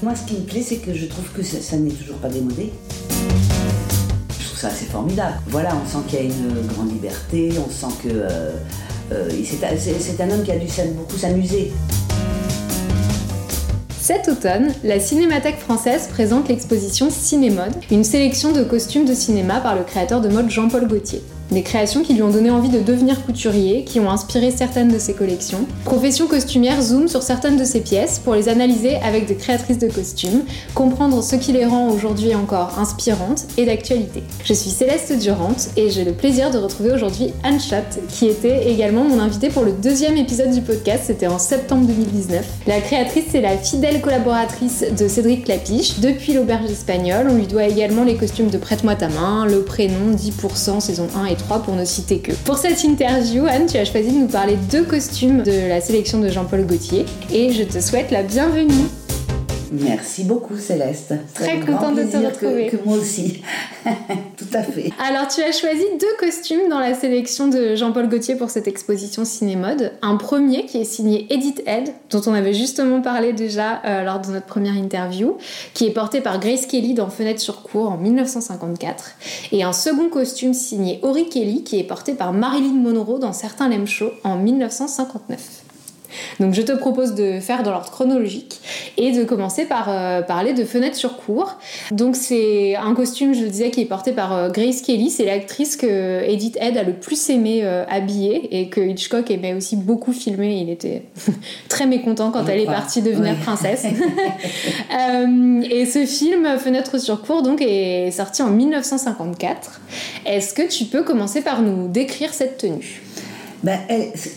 Moi, ce qui me plaît, c'est que je trouve que ça, n'est toujours pas démodé. Je trouve ça assez formidable. Voilà, on sent qu'il y a une grande liberté, on sent que euh, euh, c'est un homme qui a dû beaucoup s'amuser. Cet automne, la Cinémathèque française présente l'exposition Cinémode, une sélection de costumes de cinéma par le créateur de mode Jean-Paul Gaultier. Des créations qui lui ont donné envie de devenir couturier, qui ont inspiré certaines de ses collections. Profession costumière zoom sur certaines de ses pièces pour les analyser avec des créatrices de costumes, comprendre ce qui les rend aujourd'hui encore inspirantes et d'actualité. Je suis Céleste Durant et j'ai le plaisir de retrouver aujourd'hui Anne Schott, qui était également mon invitée pour le deuxième épisode du podcast, c'était en septembre 2019. La créatrice est la fidèle collaboratrice de Cédric Clapiche depuis l'auberge espagnole. On lui doit également les costumes de Prête-moi ta main, le prénom 10% saison 1 et 3 pour ne citer que. Pour cette interview, Anne, tu as choisi de nous parler de costumes de la sélection de Jean-Paul Gaultier et je te souhaite la bienvenue. Merci beaucoup, Céleste. Très contente de te plaisir que- retrouver. Que, moi aussi. Tout à fait. Alors, tu as choisi deux costumes dans la sélection de Jean-Paul Gaultier pour cette exposition Cinémode. Un premier qui est signé Edith Head, dont on avait justement parlé déjà euh, lors de notre première interview, qui est porté par Grace Kelly dans Fenêtre sur cour en 1954. Et un second costume signé Ori Kelly, qui est porté par Marilyn Monroe dans Certains Show en 1959. Donc je te propose de faire dans l'ordre chronologique et de commencer par euh, parler de Fenêtre sur cour. Donc c'est un costume, je le disais, qui est porté par euh, Grace Kelly. C'est l'actrice que Edith Head a le plus aimé euh, habiller et que Hitchcock aimait aussi beaucoup filmer. Il était très mécontent quand elle est partie devenir princesse. Et ce film, Fenêtre sur cour, donc, est sorti en 1954. Est-ce que tu peux commencer par nous décrire cette tenue? Ben,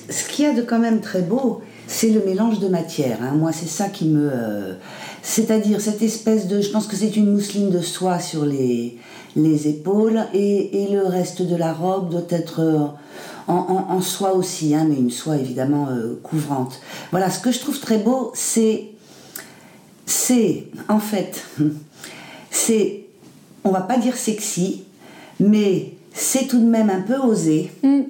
ce qu'il y a de quand même très beau, c'est le mélange de matières. hein. Moi, c'est ça qui me. euh, C'est-à-dire cette espèce de. Je pense que c'est une mousseline de soie sur les, les épaules et, et le reste de la robe doit être euh, en, en- en soie aussi, hein, mais une soie évidemment euh, couvrante. Voilà, ce que je trouve très beau, c'est. C'est. En fait. C'est. On va pas dire sexy, mais c'est tout de même un peu osé Mm.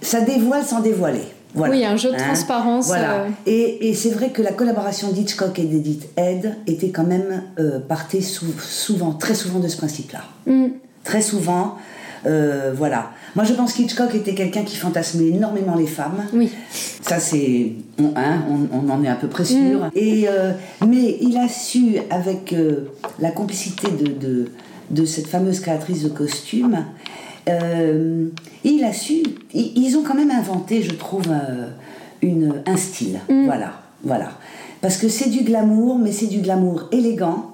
Ça dévoile sans dévoiler. Voilà. Oui, un jeu de Hein transparence, Voilà. euh. Et, et c'est vrai que la collaboration d'Hitchcock et d'Edith Head était quand même euh, sou- souvent, très souvent de ce principe-là. Mm. Très souvent, euh, voilà. Moi, je pense qu'Hitchcock était quelqu'un qui fantasmait énormément les femmes. Oui. Ça, c'est. On, hein, on, on en est à peu près sûr. Mm. Et, euh, mais il a su, avec la complicité de, de, de cette fameuse créatrice de costumes, euh, il a su. Ils ont quand même inventé, je trouve, euh, une, un style. Mm. Voilà. Voilà. Parce que c'est du glamour, mais c'est du glamour élégant.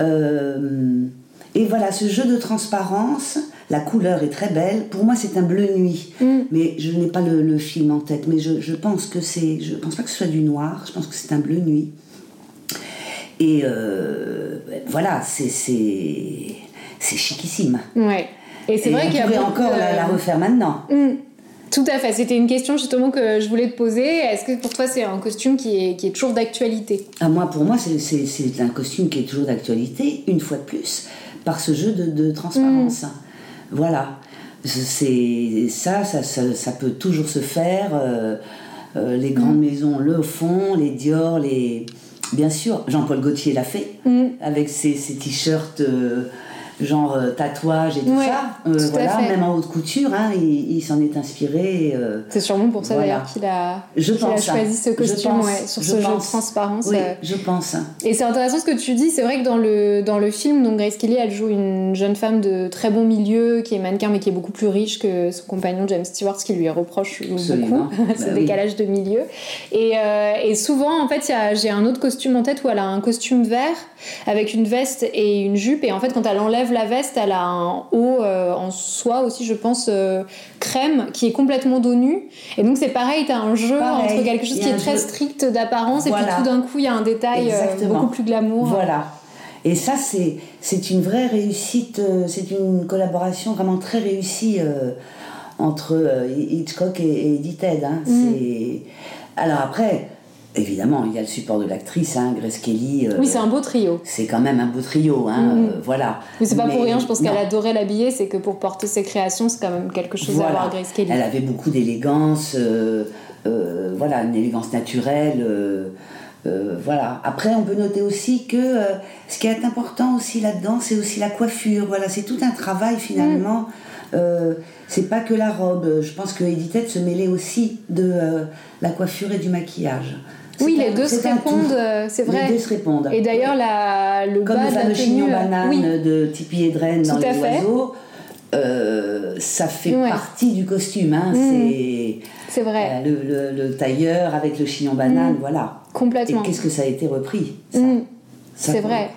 Euh, et voilà, ce jeu de transparence, la couleur est très belle. Pour moi, c'est un bleu nuit. Mm. Mais je n'ai pas le, le film en tête. Mais je, je pense que c'est. Je pense pas que ce soit du noir. Je pense que c'est un bleu nuit. Et euh, voilà, c'est c'est c'est chiquissime. Ouais. Et c'est vrai qu'il y a pourrait beaucoup encore de- la, la refaire maintenant. Mm. Tout à fait. C'était une question justement que je voulais te poser. Est-ce que pour toi c'est un costume qui est, qui est toujours d'actualité? Ah, moi, pour moi, c'est- un costume qui est toujours d'actualité, une fois de plus, par ce jeu de, de transparence. Voilà. C'est ça ça, ça, ça peut toujours se faire. euh, euh, les grandes maisons le font, les Dior, les. Bien sûr, Jean-Paul Gaultier l'a fait, avec ses, ses t-shirts euh, genre euh, tatouage et tout Ouais, ça. Euh, tout voilà, même en haute couture, hein, il, il s'en est inspiré. euh, C'est sûrement pour ça Voilà. d'ailleurs qu'il a, Je qu'il a pense, hein. choisi ce Je costume pense, ouais, sur je ce jeu de pense. transparence. oui, euh. je pense. Et c'est intéressant ce que tu dis. C'est vrai que dans le, dans le film, donc Grace Kelly, elle joue une jeune femme de très bon milieu, qui est mannequin, mais qui est beaucoup plus riche que son compagnon James Stewart, ce qui lui reproche Absolument. beaucoup, ce Bah oui. décalage de milieu. Et, euh, et souvent, en fait, j'ai un autre costume en tête où elle a un costume vert avec une veste et une jupe. Et en fait, quand elle enlève la veste, elle a un haut euh, en soie aussi, je pense, euh, crème, qui est complètement dos nu. Et donc, c'est pareil, tu as un jeu Pareil, entre quelque chose qui est très jeu. strict d'apparence, et puis tout d'un coup, il y a un détail euh, beaucoup plus glamour. Voilà. Et ça, c'est, c'est une vraie réussite, c'est une collaboration vraiment très réussie entre Hitchcock et, et Edith Head, hein. Mm. C'est... Alors après, évidemment, il y a le support de l'actrice, hein, Grace Kelly. euh, Oui, c'est un beau trio. c'est quand même un beau trio, hein, Mm. euh, voilà. Mais c'est pas pour rien, je pense qu'elle adorait l'habiller, c'est que pour porter ses créations, c'est quand même quelque chose à voir Grace Kelly. Elle avait beaucoup d'élégance, euh, voilà, une élégance naturelle. voilà. Après, on peut noter aussi que ce qui est important aussi là-dedans, c'est aussi la coiffure. Voilà, c'est tout un travail finalement. Euh, c'est pas que la robe. Je pense que Edith se mêlait aussi de la coiffure et du maquillage. Oui, les deux se répondent, c'est vrai. Les deux se répondent. Et d'ailleurs, la, le Comme bas le fameux chignon banane de Tipi Edren dans Tout à Les fait. Oiseaux, euh, ça fait Ouais. partie du costume. Hein. Mm. C'est vrai, euh, le, le- le tailleur avec le chignon banane, voilà. Et complètement. qu'est-ce que ça a été repris ça. Mm. C'est vrai.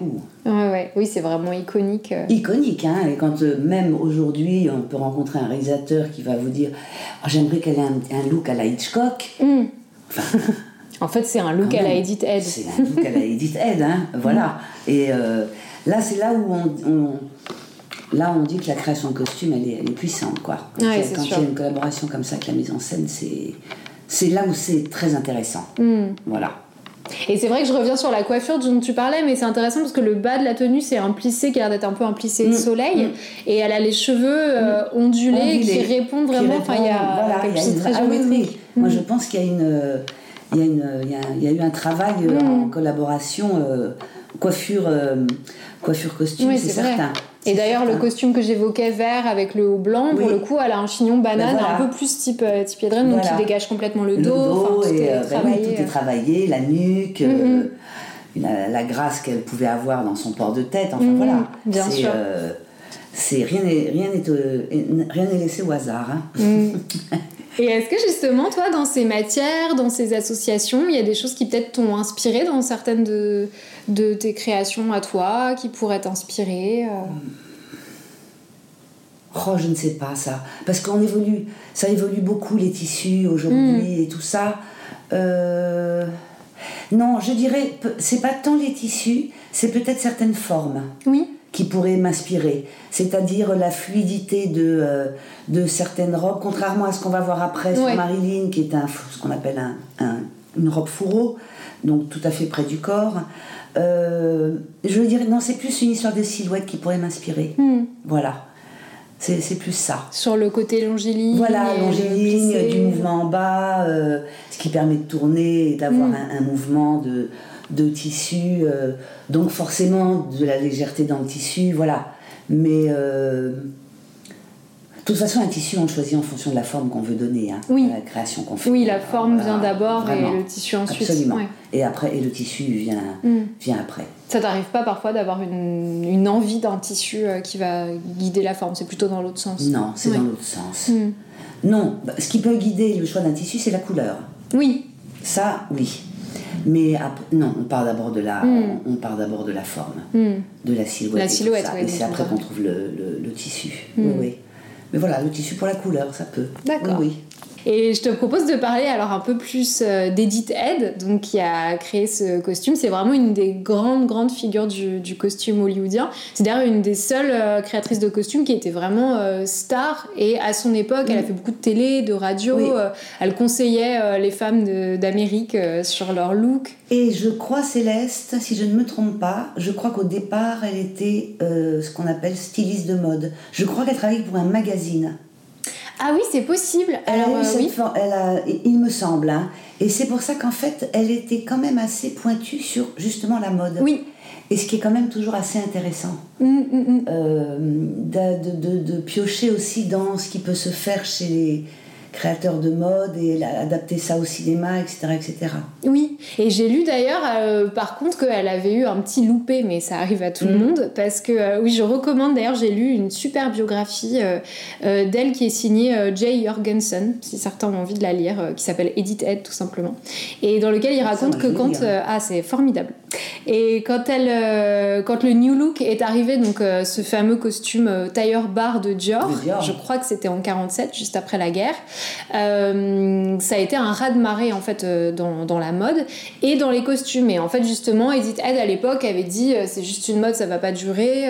Ouais, ouais. Oui, c'est vraiment iconique. euh. Iconique, hein. Et quand euh, même aujourd'hui, on peut rencontrer un réalisateur qui va vous dire Ah, J'aimerais qu'elle ait un, un look à la Hitchcock. Mm. En fait, c'est un look Quand à la. Edith Head. C'est un look à la Edith Head, hein. Voilà. Et euh, là, c'est là où on, on- Là, on dit que la création de costume, elle est, elle est puissante, quoi. Quand, Ouais, il y a- c'est quand il y sûr. a une collaboration comme ça avec la mise en scène, c'est c'est là où c'est très intéressant. Mm. Voilà. Et c'est vrai que je reviens sur la coiffure dont tu parlais, mais c'est intéressant parce que le bas de la tenue, c'est un plissé qui a l'air d'être un peu un plissé Mm. soleil. Mm. Et elle a les cheveux euh, ondulés, Ondulés, qui répondent vraiment. Qui Enfin, il y a voilà, quelque chose de très ah oui. Moi, je pense qu'il y a une, il y a une, il y a, il y a eu un travail euh, en collaboration euh, coiffure, euh, coiffure costume, Oui, c'est vrai. certain. Et d'ailleurs, le costume que j'évoquais vert avec le haut blanc, pour le coup, elle a un chignon banane Ben voilà. un peu plus type, type donc qui dégage complètement le le dos. tout et est ben oui, travaillé. tout est travaillé, la nuque, euh, Mhm. la, la grâce qu'elle pouvait avoir dans son port de tête. Enfin Mhm, voilà, bien sûr. euh, rien n'est rien n'est rien n'est laissé au hasard. hein. Mm. Et est-ce que justement, toi, dans ces matières, dans ces associations, il y a des choses qui peut-être t'ont inspiré dans certaines de, de tes créations à toi, qui pourraient t'inspirer euh Oh, je ne sais pas ça. Parce qu'on évolue, ça évolue beaucoup les tissus aujourd'hui et tout ça. Euh, Non, je dirais, c'est pas tant les tissus, c'est peut-être certaines formes Oui. Qui pourraient m'inspirer. C'est-à-dire la fluidité de, euh, de certaines robes, contrairement à ce qu'on va voir après sur Ouais. Marilyn, qui est un, ce qu'on appelle un, un- une robe fourreau, donc tout à fait près du corps. Euh, je veux dire, non, c'est plus une histoire de silhouette qui pourrait m'inspirer. Mm. Voilà. C'est plus ça. Sur le côté longiligne. Voilà, le longiligne, du mouvement en bas, euh, ce qui permet de tourner et d'avoir Mm. un, un mouvement de, de tissu. euh, donc forcément de la légèreté dans le tissu, voilà. Mais euh, de toute façon, un tissu, on le choisit en fonction de la forme qu'on veut donner hein, Oui. à la création qu'on fait. Oui, la forme Voilà, vient d'abord et le tissu ensuite. Absolument. Ouais. Et après, et le tissu vient, Mm. vient après. Ça t'arrive pas parfois d'avoir une, une envie d'un tissu euh, qui va guider la forme, c'est plutôt dans l'autre sens? Non, c'est Ouais. dans l'autre sens. Mm. Non, bah, ce qui peut guider le choix d'un tissu, c'est la couleur. Oui, Ça, oui. Mais non, on part d'abord de la, Mm. on, part d'abord de la forme, Mm. de la silhouette. La et silhouette, ouais, Et c'est après qu'on trouve le, le- le tissu. Mm. Oui, oui. Mais voilà, le tissu pour la couleur, ça peut. D'accord. Oui, oui. Et je te propose de parler alors un peu plus euh, d'Edith Head, donc qui a créé ce costume. C'est vraiment une des grandes, grandes figures du, du costume hollywoodien. C'est d'ailleurs une des seules euh, créatrices de costumes qui était vraiment euh, star. Et à son époque, elle a Mm. fait beaucoup de télé, de radio. Oui. euh, elle conseillait euh, les femmes d'Amérique sur leur look. Et je crois, Céleste, si je ne me trompe pas, je crois qu'au départ, elle était ce qu'on appelle styliste de mode. Je crois qu'elle travaillait pour un magazine. Ah oui, c'est possible. Elle Alors a eu euh, cette oui. elle a- il me semble. hein. Et c'est pour ça qu'en fait, elle était quand même assez pointue sur justement la mode. Oui. Et ce qui est quand même toujours assez intéressant. Mm, mm, mm. euh, de, de- de piocher aussi dans ce qui peut se faire chez les créateurs de mode et adapter ça au cinéma, etc. etc. Oui, et j'ai lu d'ailleurs, euh, par contre, qu'elle avait eu un petit loupé, mais ça arrive à tout le Mm. monde, parce que, euh, oui, je recommande, d'ailleurs, j'ai lu une super biographie euh, d'elle qui est signée Jay Jorgensen, si certains ont envie de la lire, qui s'appelle Edith Head, tout simplement, et dans lequel il Ça, raconte que quand... ah, c'est formidable. Et quand, elle, euh, quand le New Look est arrivé, donc euh, ce fameux costume euh, tailleur bar de Dior, je crois que c'était en 47, juste après la guerre, euh, ça a été un raz-de-marée en fait dans, dans la mode et dans les costumes. Et en fait, justement, Edith Head à l'époque avait dit c'est juste une mode, ça va pas durer,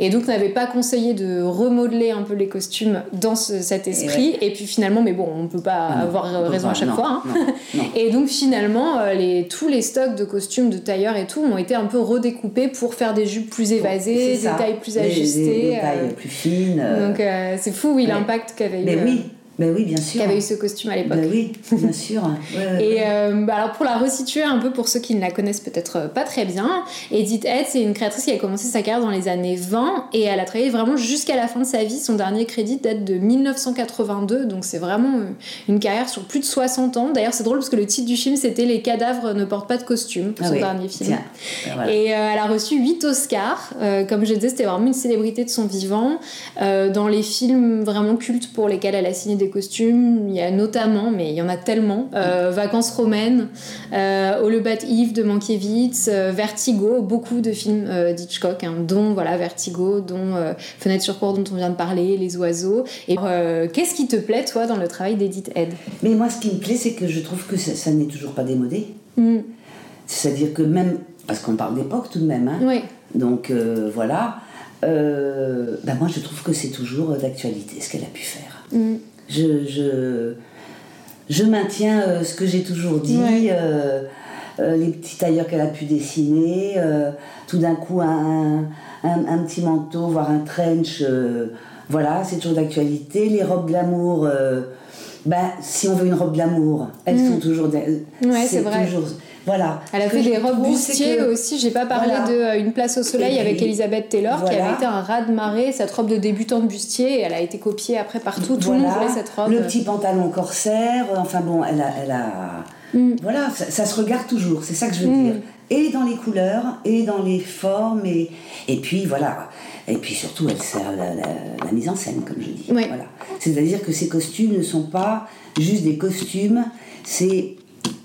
et donc n'avait pas conseillé de remodeler un peu les costumes dans ce- cet esprit. Et, puis finalement, mais bon, on peut pas non, avoir raison pas, à chaque non, fois. hein. non. Et donc finalement, les, tous les stocks de costumes de et tout ont été un peu redécoupés pour faire des jupes plus évasées, des tailles plus ajustées. Des, des euh, tailles plus fines. euh, donc euh, c'est fou, oui, l'impact qu'avait eu. mais oui, Ben oui, bien sûr. Qui avait eu ce costume à l'époque. Ben oui, bien sûr. et euh, bah alors pour la resituer un peu pour ceux qui ne la connaissent peut-être pas très bien, Edith Head, c'est une créatrice qui a commencé sa carrière dans les années 20 et elle a travaillé vraiment jusqu'à la fin de sa vie. Son dernier crédit date de 1982, donc c'est vraiment une carrière sur plus de 60 ans. D'ailleurs, c'est drôle parce que le titre du film c'était Les cadavres ne portent pas de costume, Ah son dernier film. Et euh, elle a reçu 8 Oscars. Euh, comme je disais, c'était vraiment une célébrité de son vivant. dans les films vraiment cultes pour lesquels elle a signé des costumes. Il y a notamment, mais il y en a tellement, euh, Vacances romaines, euh, All About Eve de Mankiewicz, euh, Vertigo, beaucoup de films euh, d'Hitchcock, hein, dont voilà Vertigo, dont Fenêtre sur cour dont on vient de parler, Les oiseaux. Et qu'est-ce qui te plaît toi dans le travail d'Edith Head? Mais moi, ce qui me plaît, c'est que je trouve que ça, n'est toujours pas démodé. Mm. C'est-à-dire que même, parce qu'on parle d'époque tout de même, hein, oui. donc voilà. ben moi, je trouve que c'est toujours d'actualité ce qu'elle a pu faire. Mm. Je, je, je maintiens euh, ce que j'ai toujours dit, euh, euh, les petits tailleurs qu'elle a pu dessiner, tout d'un coup un, un, petit manteau, voire un trench, voilà, c'est toujours d'actualité. Les robes glamour, ben, si on veut une robe glamour, elles mm. sont toujours. Ouais, c'est vrai. Toujours, voilà. Elle a fait des robes bustier aussi. J'ai pas parlé de euh, Une place au soleil avec Elisabeth Taylor qui avait été un raz de marée, cette robe de débutante bustier. Et elle a été copiée après partout. Tout le monde voulait cette robe. Le petit pantalon corsaire. Enfin bon, elle a. Elle a... Mm. Voilà, ça, se regarde toujours. C'est ça que je veux mm. dire. Et dans les couleurs, et dans les formes, et, et puis voilà. Et puis surtout, elle sert la, la, mise en scène, comme je dis. Voilà. C'est-à-dire que ces costumes ne sont pas juste des costumes, c'est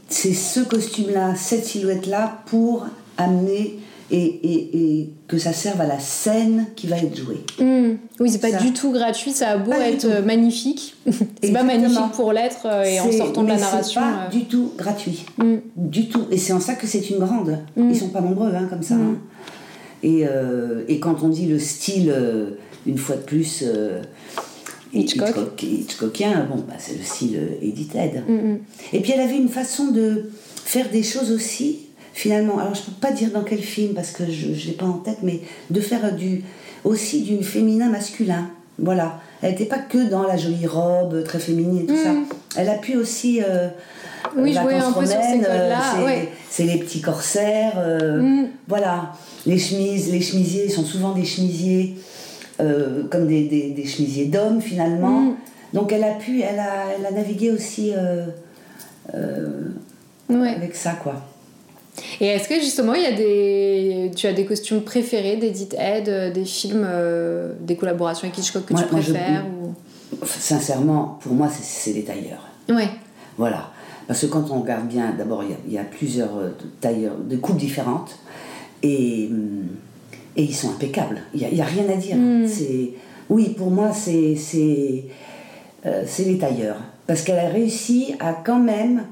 c'est ce costume-là, cette silhouette-là, pour amener et, et, que ça serve à la scène qui va être jouée. Hmm. Oui, c'est pas du tout gratuit, ça a beau être euh, magnifique. c'est pas magnifique pour l'être euh, et en sortant de la narration. C'est pas euh. du tout gratuit. Hmm. Du tout. Et c'est en ça que c'est une grande. Hmm. Ils sont pas nombreux hein, comme ça. Hein. Et, et, quand on dit le style, une fois de plus, Hitchcock. Hitchcockien, bon, bah, c'est le style euh, Edith Head. Mm, mm. Et puis elle avait une façon de faire des choses aussi, finalement. Alors je peux pas dire dans quel film parce que je l'ai pas en tête, mais de faire du, aussi du féminin masculin. Voilà. Elle n'était pas que dans la jolie robe très féminine et tout ça. Mm. Elle a pu aussi. Euh, oui, jouer un peu sur ces euh, là C'est les petits corsaires. Voilà. Les chemises, les chemisiers sont souvent des chemisiers euh, comme des, des, chemisiers d'hommes finalement. Mm. Donc elle a pu, elle a, elle a navigué aussi euh, euh, avec ça quoi. Et est-ce que justement il y a des, tu as des costumes préférés d'Edith Head, des films, des collaborations avec Hitchcock que tu préfères ou... Sincèrement, pour moi c'est les tailleurs. Ouais. Voilà. Parce que quand on regarde bien, d'abord il y, y, a plusieurs tailleurs de coupes différentes et hum, et ils sont impeccables. Il n'y a, a, rien à dire. Hmm. C'est Oui, pour moi, c'est euh, c'est les tailleurs. Parce qu'elle a réussi à quand même,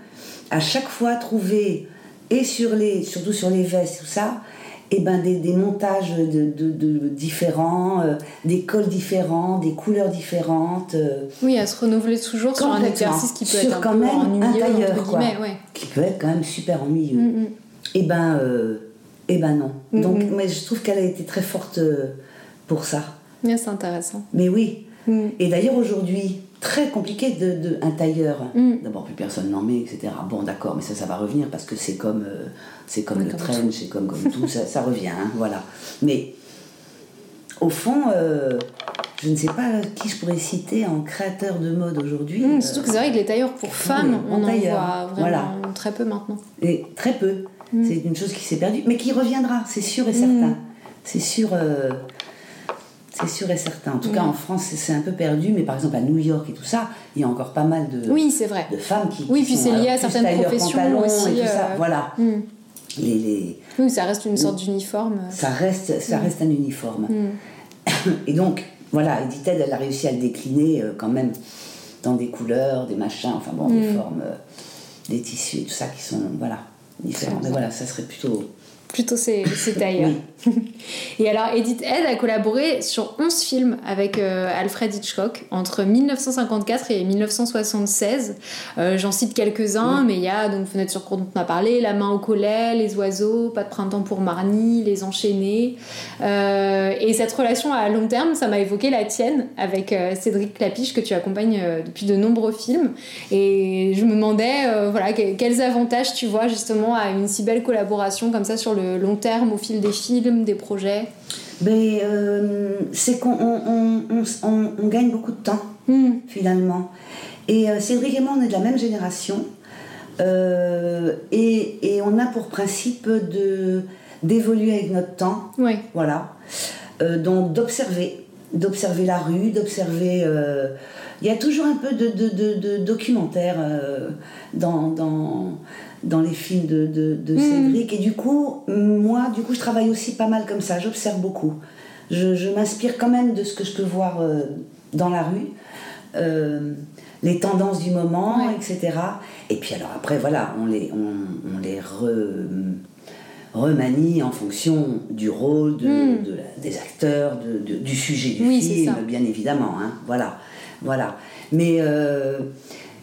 à chaque fois, trouver, et sur les, surtout sur les vestes, tout ça, et eh ben des, des montages de, de, différents, euh, des cols différents, des couleurs différentes. Euh. oui, à se renouveler toujours sur un exercice qui peut être un quand peu même ennuyeux, un tailleur, quoi, ouais. qui peut être quand même super ennuyeux. Mm, mm. Et eh ben eh ben non. Donc, mais je trouve qu'elle a été très forte euh, pour ça. c'est intéressant. Mais oui. Mm. Et d'ailleurs, aujourd'hui, très compliqué de, de un tailleur. Mm. D'abord, plus personne n'en met, etc. Bon, d'accord, mais ça, ça va revenir parce que c'est comme, euh, c'est comme le trench, c'est comme, comme tout, ça, ça revient, hein, voilà. Mais au fond, euh, je ne sais pas qui je pourrais citer en créateur de mode aujourd'hui. Mm, surtout que c'est vrai que les tailleurs pour femmes, on en voit vraiment voilà. très peu maintenant. Et très peu. Mm. C'est une chose qui s'est perdue, mais qui reviendra, c'est sûr et certain. Mm. C'est sûr, euh, c'est sûr et certain. En tout cas, mm. en France, c'est un peu perdu, mais par exemple à New York et tout ça, il y a encore pas mal de, oui, vrai. de femmes qui. Oui, puis c'est lié à certaines professions aussi. Et tout ça. Euh, voilà. Les, les... Oui, ça reste une sorte d'uniforme. Ça reste, ça reste un uniforme. Et donc, voilà, Edith Head, elle a réussi à le décliner euh, quand même dans des couleurs, des machins, enfin bon, des formes, des tissus et tout ça qui sont. Voilà différent. Mais voilà, ça serait plutôt plutôt c'est ailleurs. Et alors, Edith Head a collaboré sur 11 films avec euh, Alfred Hitchcock entre 1954 et 1976. Euh, j'en cite quelques-uns, mais il y a donc Fenêtre sur cour dont on a parlé, La main au collet, Les oiseaux, Pas de printemps pour Marnie, Les enchaînés. Euh, et cette relation à long terme, ça m'a évoqué la tienne avec Cédric Clapiche que tu accompagnes depuis de nombreux films. Et je me demandais, voilà, quels avantages tu vois justement à une si belle collaboration comme ça sur le long terme au fil des films, des projets ben, euh, C'est qu'on on, gagne beaucoup de temps, hmm. finalement. Et euh, Cédric et moi, on est de la même génération. Euh, et, on a pour principe de d'évoluer avec notre temps. Oui. Voilà. donc d'observer. D'observer la rue, d'observer. Il y a toujours un peu de, de, de documentaire dans, dans, dans les films de, de, hmm. Cédric. Et du coup, moi, du coup, je travaille aussi pas mal comme ça. J'observe beaucoup. Je, je m'inspire quand même de ce que je peux voir euh, dans la rue. Euh, les tendances du moment, etc. Et puis alors après, voilà, on les, on, on les remanie en fonction du rôle, de, hmm. des acteurs, de, du sujet du film, bien évidemment. Hein, voilà, voilà. Mais euh,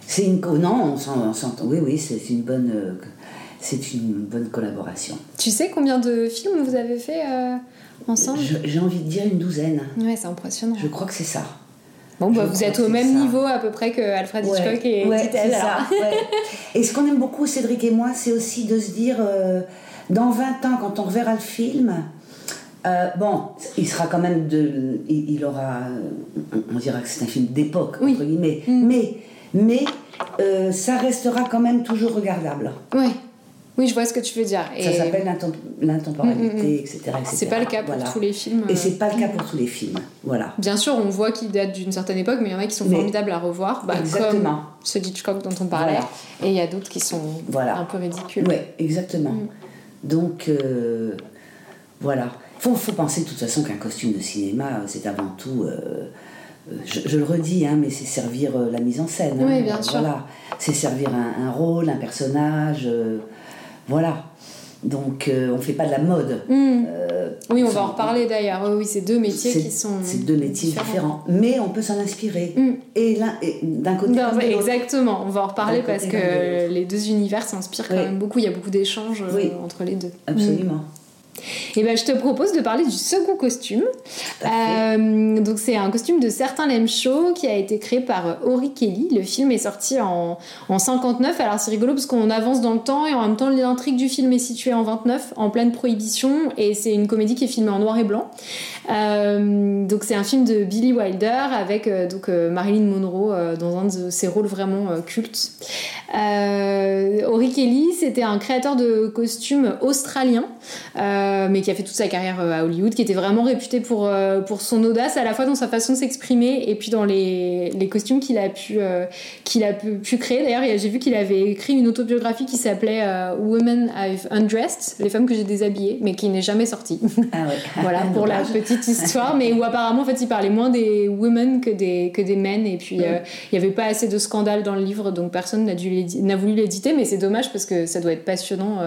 c'est une non, on s'entend. Oui, oui, c'est une bonne, euh, c'est une bonne collaboration. Tu sais combien de films vous avez fait euh, ensemble? J'ai envie de dire une douzaine. Ouais, c'est impressionnant. Je crois que c'est ça. Bon, bah, vous êtes au même niveau à peu près que Alfred Hitchcock et ouais, c'est ça. Et ce qu'on aime beaucoup, Cédric et moi, c'est aussi de se dire, euh, dans 20 ans, quand on reverra le film, bon, il sera quand même de. Il, aura. On, dira que c'est un film d'époque, entre guillemets. Mm. Mais mais euh, ça restera quand même toujours regardable. Oui. Oui, je vois ce que tu veux dire. Ça s'appelle l'intemporalité, mm, mm, mm. etc. C'est pas le cas pour tous les films. Et c'est pas le cas pour tous les films. Voilà. Bien sûr, on voit qu'ils datent d'une certaine époque, mais il y en a qui sont formidables à revoir. Bah, exactement. Comme ce Hitchcock dont on parlait. Et il y a d'autres qui sont un peu ridicules. Oui, exactement. Donc, euh, voilà. Il faut, faut, penser de toute façon qu'un costume de cinéma, c'est avant tout. Euh, je, le redis, hein, mais c'est servir euh, la mise en scène. Oui, hein. bien sûr. Voilà, c'est servir un, rôle, un personnage, euh, voilà. Donc euh, on ne fait pas de la mode. Hmm. oui, on va en reparler d'ailleurs. Oui, c'est deux métiers qui sont. C'est deux métiers différents. Mais on peut s'en inspirer. Hmm. Et d'un côté. exactement, on va en reparler parce que les deux univers s'inspirent quand même beaucoup. Il y a beaucoup d'échanges entre les deux. Absolument. Et ben, je te propose de parler du second costume. Euh, donc, c'est un costume de Certains L'aiment chaud qui a été créé par Ori Kelly. Le film est sorti en, en 59. Alors, c'est rigolo parce qu'on avance dans le temps et en même temps, l'intrigue du film est située en 29, en pleine prohibition. Et c'est une comédie qui est filmée en noir et blanc. Euh, donc, c'est un film de Billy Wilder avec euh, donc, Marilyn Monroe dans un de ses rôles vraiment cultes. Ori Kelly, c'était un créateur de costumes australien. Euh, mais qui a fait toute sa carrière euh, à Hollywood, qui était vraiment réputé pour, euh, pour son audace, à la fois dans sa façon de s'exprimer et puis dans les, les costumes qu'il a pu, qu'il a pu, pu créer. D'ailleurs, j'ai vu qu'il avait écrit une autobiographie qui s'appelait Women I've Undressed, les femmes que j'ai déshabillées, mais qui n'est jamais sortie. Ah voilà, pour la petite histoire, mais où apparemment, en fait, il parlait moins des women que des, que des men, et puis il n'y avait pas assez de scandales dans le livre, donc personne n'a voulu l'éditer, mais c'est dommage parce que ça doit être passionnant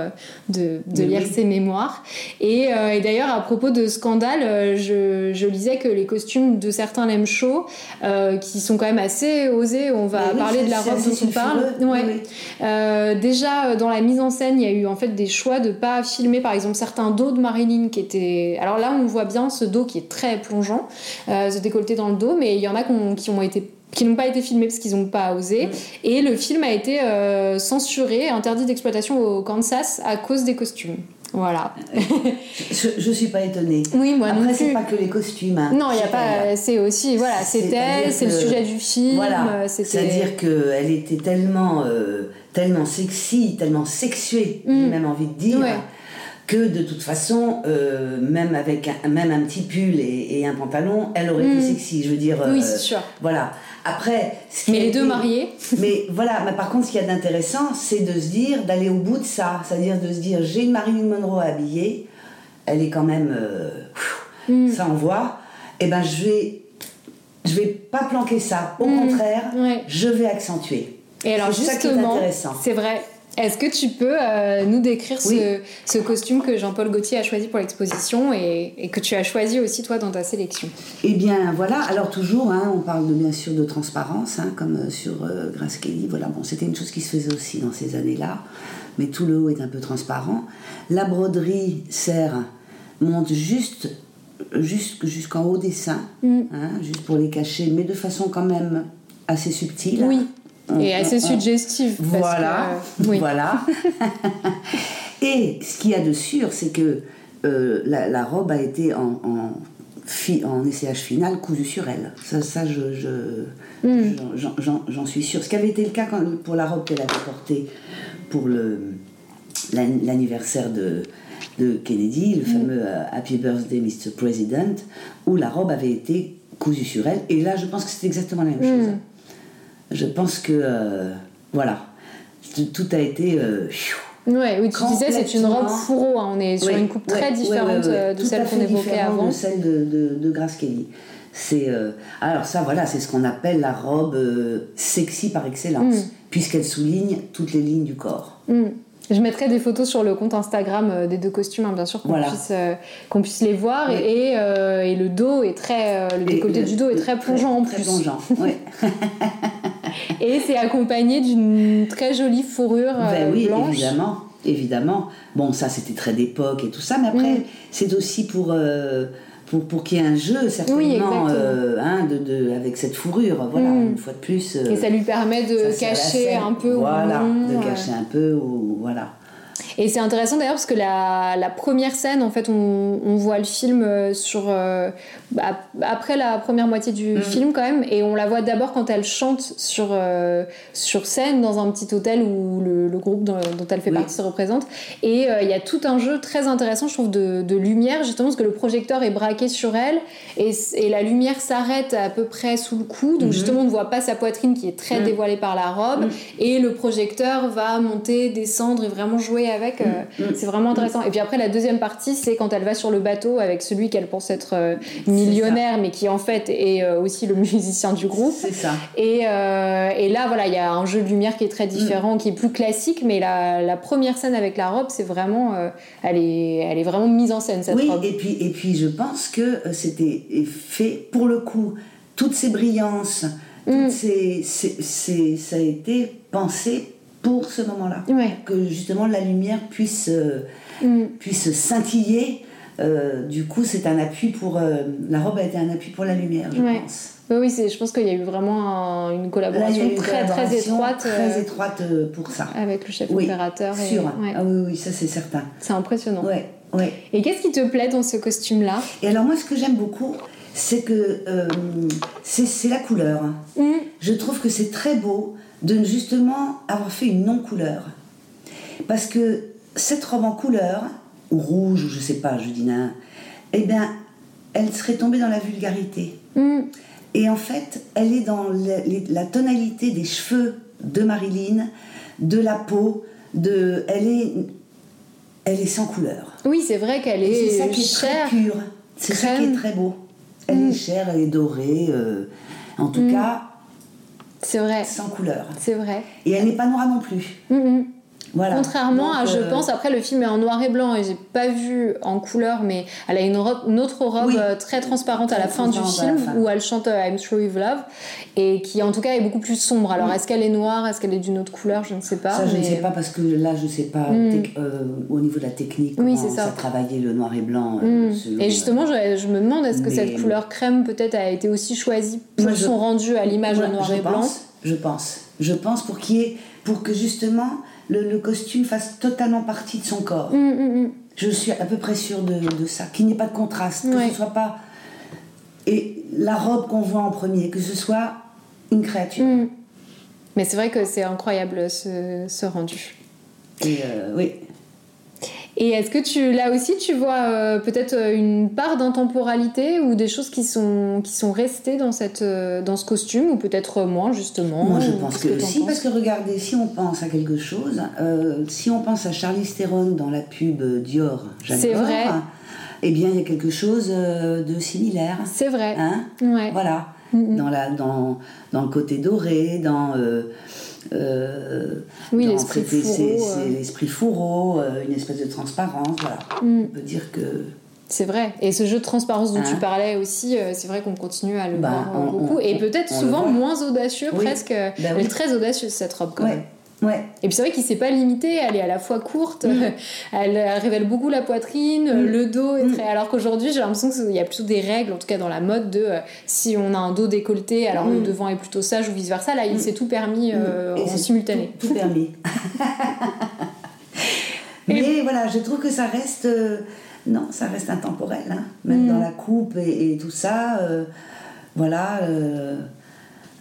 de, de lire ses mémoires. Euh, et, d'ailleurs, à propos de scandale, euh, je, je, lisais que les costumes de certains l'aiment chaud, euh, qui sont quand même assez osés, on va parler de la robe dont on parle. Ouais. déjà, dans la mise en scène, il y a eu en fait des choix de pas filmer, par exemple, certains dos de Marilyn qui étaient. Alors là, on voit bien ce dos qui est très plongeant, ce décolleté dans le dos, mais il y en a qui ont, été qui n'ont pas été filmés parce qu'ils n'ont pas osé. Et le film a été censuré, interdit d'exploitation au Kansas à cause des costumes. Voilà. je, ne suis pas étonnée. Oui, moi Après, non c'est pas que les costumes. Hein. Non, il y a pas. C'est aussi voilà, c'était, c'est le sujet du film. Voilà. C'est-à-dire qu'elle était tellement, euh, tellement sexy, tellement sexuée, j'ai mm. même envie de dire. Que de toute façon, euh, même avec un, même un petit pull et, un pantalon, elle aurait été mm. sexy. Je veux dire. oui, c'est sûr. Euh, voilà. Après. mais les deux mariés. mais voilà, mais par contre, ce qu'il y a d'intéressant, c'est de se dire, d'aller au bout de ça. C'est-à-dire de se dire, j'ai une Marilyn Monroe habillée, elle est quand même. Euh, mm. Ça envoie. Et eh ben, je vais. Je vais pas planquer ça. Au mm. contraire, je vais accentuer. Et alors, justement, c'est vrai, Est-ce que tu peux euh, nous décrire ce, ce, costume que Jean-Paul Gaultier a choisi pour l'exposition et, et, que tu as choisi aussi toi dans ta sélection? Eh bien voilà, alors toujours, hein, on parle de, bien sûr de transparence, hein, comme euh, sur euh, Grace Kelly. Voilà, bon, c'était une chose qui se faisait aussi dans ces années-là, mais tout le haut est un peu transparent. La broderie serre monte juste jusqu'en haut des seins, mm. hein, juste pour les cacher, mais de façon quand même assez subtile. Oui et assez suggestive. Voilà, voilà. et ce qu'il y a de sûr, c'est que euh, la, robe a été en, en, en essayage final cousue sur elle. Ça, ça je, hmm. j'en suis sûre. Ce qui avait été le cas pour la robe qu'elle avait portée pour l'anniversaire de, de Kennedy, le fameux euh, Happy Birthday Mr. President, où la robe avait été cousue sur elle. Et là, je pense que c'est exactement la même chose je pense que euh, voilà, tout a été. Euh, ouais, oui, tu disais c'est une robe fourreau, hein. on est sur une coupe très différente euh, de celle qu'on évoquait avant. De celle de, de, Grace Kelly. C'est alors ça voilà, c'est ce qu'on appelle la robe sexy par excellence, mm. puisqu'elle souligne toutes les lignes du corps. Mm. Je mettrai des photos sur le compte Instagram euh, des deux costumes, hein, bien sûr, qu'on puisse, euh, qu'on puisse les voir. Et, euh, et, le dos est très. le décolleté du dos est très plongeant en plus. Très plongeant, oui. et c'est accompagné d'une très jolie fourrure ben oui, évidemment. Évidemment. Bon, ça, c'était très d'époque et tout ça, mais après, mm. c'est aussi pour pour, pour qu'il y ait un jeu certainement euh, hein, de, de, avec cette fourrure voilà mm. une fois de plus et ça lui permet de cacher un peu voilà de cacher un peu ou voilà et c'est intéressant d'ailleurs parce que la, la, première scène, en fait, on, on voit le film euh, sur euh, bah, après la première moitié du mm. film quand même, et on la voit d'abord quand elle chante sur euh, sur scène dans un petit hôtel où le, le groupe dont, elle fait partie se représente. Et il y a tout un jeu très intéressant, je trouve, de, de, lumière justement parce que le projecteur est braqué sur elle et, et la lumière s'arrête à peu près sous le cou, donc mm-hmm. justement on ne voit pas sa poitrine qui est très mm. dévoilée par la robe, mm. et le projecteur va monter, descendre et vraiment jouer avec euh, mm, mm. c'est vraiment intéressant. Et puis après, la deuxième partie, c'est quand elle va sur le bateau avec celui qu'elle pense être euh, millionnaire, mais qui en fait est euh, aussi le musicien du groupe. C'est ça. Et, et, là, voilà, il y a un jeu de lumière qui est très différent, mm. qui est plus classique, mais la, la première scène avec la robe, c'est vraiment, elle est, elle est vraiment mise en scène cette oui, robe. et puis, et puis je pense que c'était fait pour le coup. Toutes ces brillances, toutes ces, ça a été pensé pour ce moment-là. Que justement la lumière puisse, euh, mm. puisse scintiller. Euh, du coup, c'est un appui pour. Euh, la robe a été un appui pour la lumière, je pense. Oui, je pense qu'il y a eu vraiment une collaboration, très, très étroite. Très étroite pour ça. Avec le chef opérateur. Sûr. Ah oui, oui, ça c'est certain. C'est impressionnant. Ouais, ouais. Et qu'est-ce qui te plaît dans ce costume-là? Et alors, moi, ce que j'aime beaucoup, c'est que c'est la couleur. Mm. Je trouve que c'est très beau de justement avoir fait une non-couleur. Parce que cette robe en couleur, ou rouge, ou je sais pas, je dis nain, eh bien, elle serait tombée dans la vulgarité. Mm. Et en fait, elle est dans la, tonalité des cheveux de Marilyn, de la peau, de, elle est, elle est sans couleur. Oui, c'est vrai qu'elle est, c'est ça qui est très pur. C'est ça qui est très beau. Elle est mm. chère, elle est dorée. Euh, en tout mm. cas, c'est vrai. Sans couleur. C'est vrai. Et elle n'est pas noire non plus. Contrairement à, je euh, pense, après le film est en noir et blanc et j'ai pas vu en couleur, mais elle a une, autre robe euh, très transparente à la fin du film où elle chante euh, I'm Sure With Love et qui en tout cas est beaucoup plus sombre. Alors est-ce qu'elle est noire, est-ce qu'elle est d'une autre couleur, je ne sais pas. Ça, je ne sais pas parce que là, je ne sais pas mm. au niveau de la technique comment oui, ça. travaillé le noir et blanc. Mm. et justement, je, me demande est-ce que cette couleur crème peut-être a été aussi choisie pour son rendu à l'image en noir et blanc Je pense. Je pense pour, ait, pour que justement le, costume fasse totalement partie de son corps. Mm, mm, mm. Je suis à peu près sûre de, ça, qu'il n'y ait pas de contraste, que ce soit pas. Et la robe qu'on voit en premier, que ce soit une créature. Mais c'est vrai que c'est incroyable ce, ce rendu. Et euh, oui. Et est-ce que tu, là aussi, tu vois euh, peut-être euh, une part d'intemporalité ou des choses qui sont, qui sont restées dans, cette, euh, dans ce costume ou peut-être moins, justement Moi, je pense que, si, parce que regardez, si on pense à quelque chose, si on pense à Charlie Theron dans la pub Dior, c'est vrai. Eh bien, il y a quelque chose de similaire. C'est vrai. Hein? Ouais. Voilà. Dans, la, dans, dans le côté doré, dans oui, l'esprit fourreau. C'est l'esprit fourreau, une espèce de transparence, voilà. Mm. On peut dire que c'est vrai. Et ce jeu de transparence dont tu hein? parlais aussi, euh, c'est vrai qu'on continue à le bah, voir beaucoup. et peut-être souvent moins audacieux, presque. Bah Elle est très audacieuse, cette robe, quand même. Ouais. Et puis c'est vrai qu'il s'est pas limité, elle est à la fois courte, mm. elle, révèle beaucoup la poitrine, mm. le dos est mm. très... Alors qu'aujourd'hui j'ai l'impression qu'il y a plutôt des règles, en tout cas dans la mode, de euh, si on a un dos décolleté, alors le devant est plutôt sage ou vice versa. Là il s'est tout permis euh, en simultané. Tout, permis. Mais voilà, je trouve que ça reste... Non, ça reste intemporel, hein. même dans la coupe et, tout ça. Euh, voilà, euh,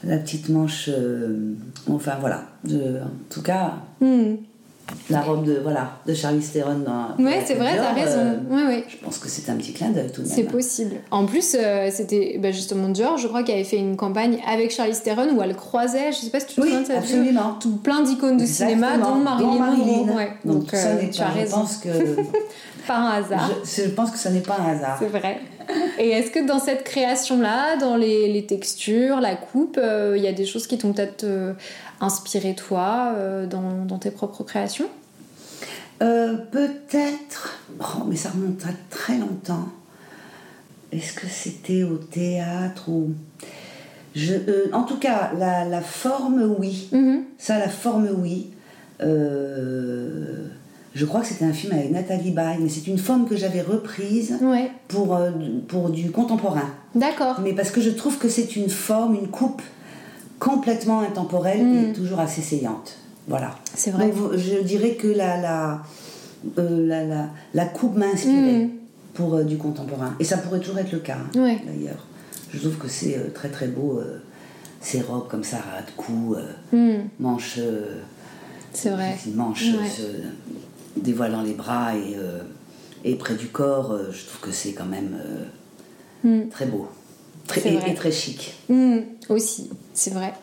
la petite manche. Euh, enfin voilà, en tout cas. Mm. La robe de, voilà, de Charlize Theron dans. Ouais, c'est vrai, t'as raison. Ouais, ouais. Je pense que c'est un petit clin d'œil tout de même. C'est possible. En plus, c'était bah, justement Dior, je crois, qui avait fait une campagne avec Charlize Theron où elle croisait, je sais pas si tu te souviens de ça. Absolument. Tout, plein d'icônes de cinéma, dont Marilyn. Monroe. Ouais. Donc, ça n'est pas, je pense que. pas un hasard. Je, pense que ça n'est pas un hasard. C'est vrai. Et est-ce que dans cette création-là, dans les, textures, la coupe, euh, il y a des choses qui t'ont peut-être euh, inspiré toi euh, dans, tes propres créations? Peut-être. Oh, mais ça remonte à très longtemps. Est-ce que c'était au théâtre ou. Je, en tout cas, la, forme, oui. Mm-hmm. Ça, la forme, oui. Euh, je crois que c'était un film avec Nathalie Baye, mais c'est une forme que j'avais reprise pour, euh, pour du contemporain. D'accord. Mais parce que je trouve que c'est une forme, une coupe complètement intemporelle et hmm. toujours assez saillante. Voilà. C'est vrai. je dirais que la, la, euh, la, la, coupe m'a inspirée hmm. pour euh, du contemporain. Et ça pourrait toujours être le cas, hein, d'ailleurs. Je trouve que c'est très très beau, ces robes comme ça, à de cou, hmm. manches. c'est vrai. Manches dévoilant les bras et, euh, et près du corps, euh, je trouve que c'est quand même euh, hmm. très beau. Très, et, très chic. Hmm, aussi, c'est vrai.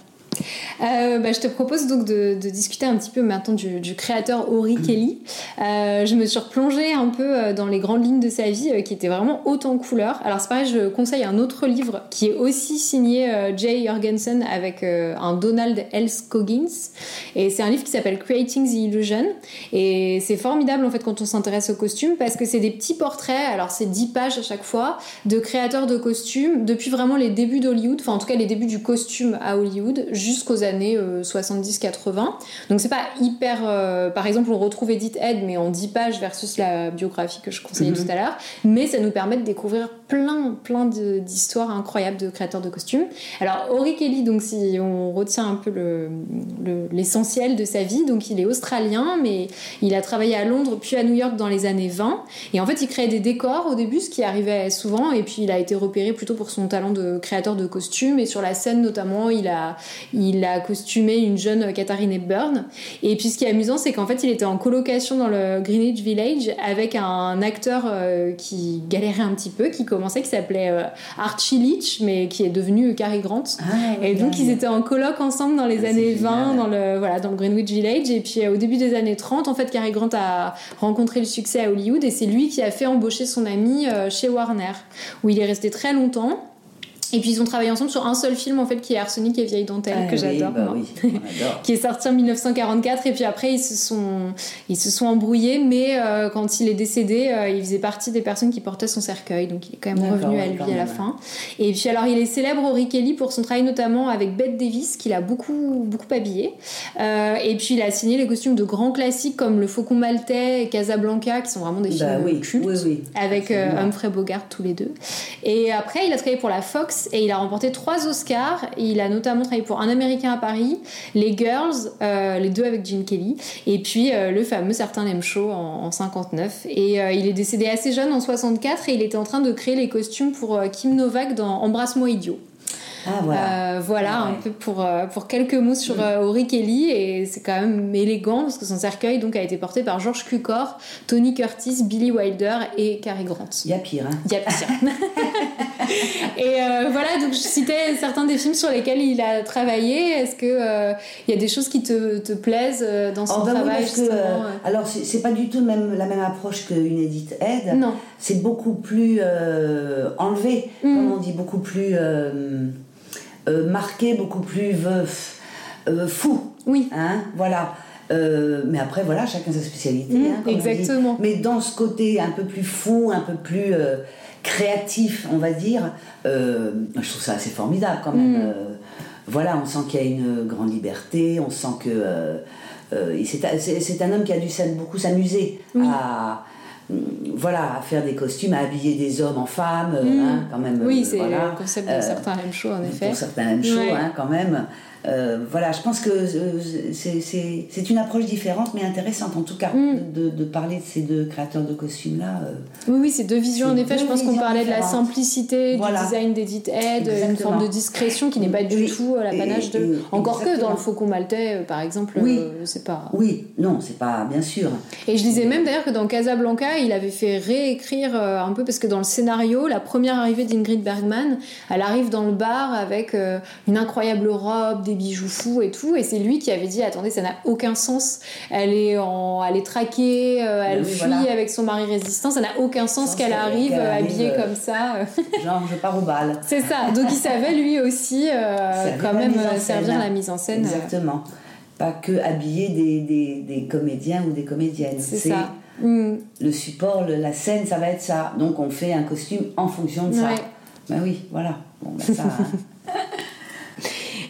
Euh, bah, je te propose donc de, discuter un petit peu maintenant du, créateur Ori Kelly. Euh, je me suis replongée un peu euh, dans les grandes lignes de sa vie qui étaient vraiment haute en couleurs. Alors c'est pareil, je conseille un autre livre qui est aussi signé Jay Jorgensen avec un Donald L. Scoggins. Et c'est un livre qui s'appelle Creating the Illusion. Et c'est formidable en fait quand on s'intéresse aux costumes parce que c'est des petits portraits, alors c'est 10 pages à chaque fois, de créateurs de costumes depuis vraiment les débuts d'Hollywood, enfin en tout cas les débuts du costume à Hollywood jusqu'aux années 70-80. Euh, Donc c'est pas hyper... Euh, par exemple, on retrouve Edith Head, mais en 10 pages versus la biographie que je conseillais mhm. tout à l'heure. Mais ça nous permet de découvrir plein, plein d'histoires incroyables de créateurs de costumes. Alors, Ori Kelly, donc si on retient un peu l'essentiel le, de sa vie, donc il est australien, mais il a travaillé à Londres puis à New York dans les années 20. Et en fait, il créait des décors au début, ce qui arrivait souvent. Et puis, il a été repéré plutôt pour son talent de créateur de costumes. Et sur la scène, notamment, il a, il a costumé une jeune Katharine Hepburn. Et puis ce qui est amusant, c'est qu'en fait, il était en colocation dans le Greenwich Village avec un acteur euh, qui galérait un petit peu, qui commençait, qui s'appelait euh, Archie Leach, mais qui est devenu Cary Grant. Ah, et donc, ils étaient en coloc ensemble dans les ah, années 20, dans le, voilà, dans le Greenwich Village. Et puis, euh, au début des années 30, en fait, Cary Grant a rencontré le succès à Hollywood et c'est lui qui a fait embaucher son ami chez Warner, où il est resté très longtemps. Et puis ils ont travaillé ensemble sur un seul film en fait qui est Arsenic et Vieille Dentelle ah que j'adore, bah qui est sorti en 1944 et puis après ils se sont ils se sont embrouillés mais euh, quand il est décédé euh, il faisait partie des personnes qui portaient son cercueil donc il est quand même revenu à lui à la fin. Et puis alors il est célèbre Rory Kelly pour son travail notamment avec Bette Davis qu'il a beaucoup beaucoup habillé. Euh, et puis il a signé les costumes de grands classiques comme Le Faucon Maltais et Casablanca qui sont vraiment des bah films cultes avec Humphrey Bogart tous les deux. Et après il a travaillé pour la Fox et il a remporté trois Oscars. il a notamment travaillé pour Un Américain à Paris, Les Girls, euh, les deux avec Gene Kelly, et puis euh, le fameux Certain Name Show en, 59. Et euh, il est décédé assez jeune en 64 et il était en train de créer les costumes pour Kim Novak dans Embrasse-moi idiot. Ah, voilà, euh, voilà un peu pour, euh, pour quelques mots sur euh, Kelly et c'est quand même élégant parce que son cercueil donc a été porté par George Cukor, Tony Curtis, Billy Wilder et Cary Grant. Il y a pire. Hein. Il y a pire. et euh, voilà donc je citais certains des films sur lesquels il a travaillé. Est-ce que il y a des choses qui te, te plaisent dans son oh, bah travail oui, Alors c'est pas du tout même, la même approche qu'une Edith Head. Non. C'est beaucoup plus enlevé, mm. comme on dit, beaucoup plus marqué, beaucoup plus euh, fou. Oui. Hein, voilà. Euh, mais après, voilà, chacun sa spécialité. Mmh, hein, comme exactement. Mais dans ce côté un peu plus fou, un peu plus euh, créatif, on va dire, euh, je trouve ça assez formidable quand même. Mmh. Euh, voilà, on sent qu'il y a une grande liberté, on sent que. euh, euh, c'est un homme qui a dû beaucoup s'amuser Oui. à. Mm, Voilà, à faire des costumes, à habiller des hommes en femmes, euh, Mmh. hein, quand même. Oui, euh, c'est voilà. le concept de Euh, certains M show, en effet. pour certains même Ouais. hein, quand même. Euh, voilà, je pense que euh, c'est- une approche différente, mais intéressante en tout cas, Mm. de, de parler de ces deux créateurs de costumes-là. euh. Oui, oui, c'est deux visions. En effet, je pense qu'on parlait de la simplicité Voilà. du design d'Edith Head, une forme de discrétion qui n'est pas du Oui. tout l'apanage Et- de. et- Encore que dans le Faucon Maltais, par exemple, Oui. euh, c'est pas. Oui, non, c'est pas, bien sûr. Et je disais même d'ailleurs que dans Casablanca, il avait fait réécrire un peu parce que dans le scénario, la première arrivée d'Ingrid Bergman, elle arrive dans le bar avec une incroyable robe, des bijoux fous et tout, et c'est lui qui avait dit attendez, ça n'a aucun sens. Elle est en, elle est traquée, euh, elle Oui, fuit voilà. avec son mari résistant, ça n'a aucun sens qu'elle arrive habillée euh, comme ça. Genre, je pars au bal. c'est ça. Donc il savait lui aussi euh, quand même servir la mise en scène. Exactement. Pas que habiller des, des, des comédiens ou des comédiennes. c'est ça. Mm. Le support, le- la scène, ça va être ça. Donc on fait un costume en fonction de ça. Ben oui, voilà. Bon, ben ça.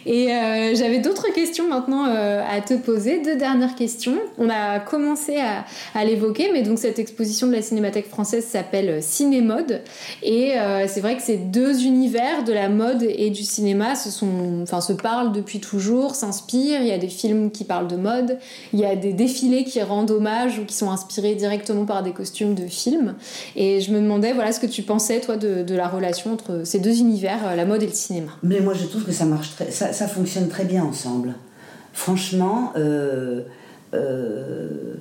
Et euh, j'avais d'autres questions maintenant euh, à te poser, deux dernières questions. On a commencé à, l'évoquer, mais donc cette exposition de la Cinémathèque française s'appelle Cinémode. Et euh, c'est vrai que ces deux univers de la mode et du cinéma se, parlent depuis toujours, s'inspirent. Il y a des films qui parlent de mode, il y a des défilés qui rendent hommage ou qui sont inspirés directement par des costumes de films. Et je me demandais voilà, ce que tu pensais, toi, de, la relation entre ces deux univers, euh, la mode et le cinéma. Mais moi, je trouve que ça marche très, ça, ça fonctionne très bien ensemble. Franchement, euh, euh,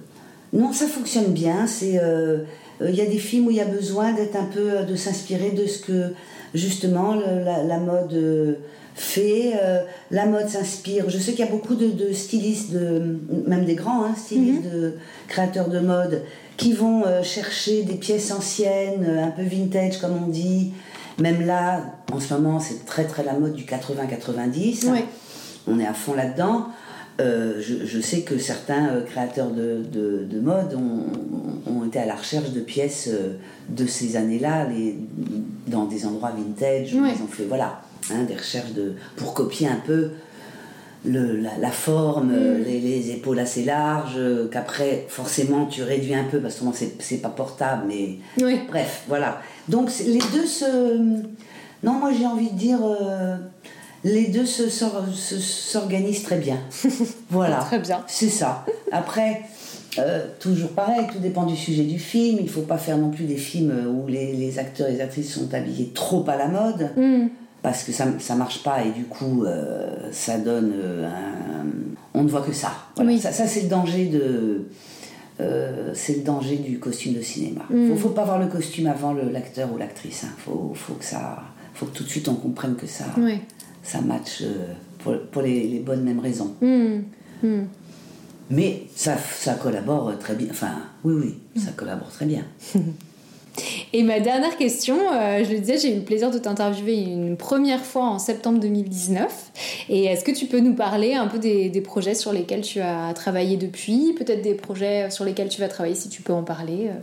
non, ça fonctionne bien. C'est, euh, il y a des films où il y a besoin d'être un peu, de s'inspirer de ce que justement le- la, la mode fait. Euh, la mode s'inspire. Je sais qu'il y a beaucoup de, de stylistes, de, même des grands hein, stylistes, de créateurs de mode, qui vont euh, chercher des pièces anciennes, un peu vintage comme on dit. Même là, en ce moment, c'est très très la mode du 80-90. Ouais. On est à fond là-dedans. Euh, je, je sais que certains euh, créateurs de, de, de mode ont, ont été à la recherche de pièces euh, de ces années-là, dans des endroits vintage. Ils ont fait voilà, hein, des recherches de, pour copier un peu le, la, la forme, Mm. les, les épaules assez larges, euh, qu'après, forcément, tu réduis un peu parce que c'est c'est pas portable, mais Oui. Bref, voilà. Donc les deux se. Non, moi j'ai envie de dire. euh, les deux se- s'or- se- s'organisent très bien. voilà. Très bien. C'est ça. Après, euh, toujours pareil, tout dépend du sujet du film. Il faut pas faire non plus des films où les, les acteurs et les actrices sont habillés trop à la mode. Mm. Parce que ça, ça marche pas et du coup, euh, ça donne euh, un. On ne voit que ça. Voilà. Oui. Ça, ça, c'est le danger de. euh, c'est le danger du costume de cinéma. Mm. Faut, faut pas voir le costume avant l'acteur ou l'actrice. hein. Faut, faut que ça, faut que tout de suite on comprenne que ça, Ouais. ça match pour, pour les, les bonnes mêmes raisons. Mm. Mm. Mais ça, ça collabore très bien. Enfin, oui, oui, ça collabore très bien. Et ma dernière question, euh, je le disais, j'ai eu le plaisir de t'interviewer une première fois en septembre 2019. Et est-ce que tu peux nous parler un peu des, des projets sur lesquels tu as travaillé depuis Peut-être des projets sur lesquels tu vas travailler si tu peux en parler euh?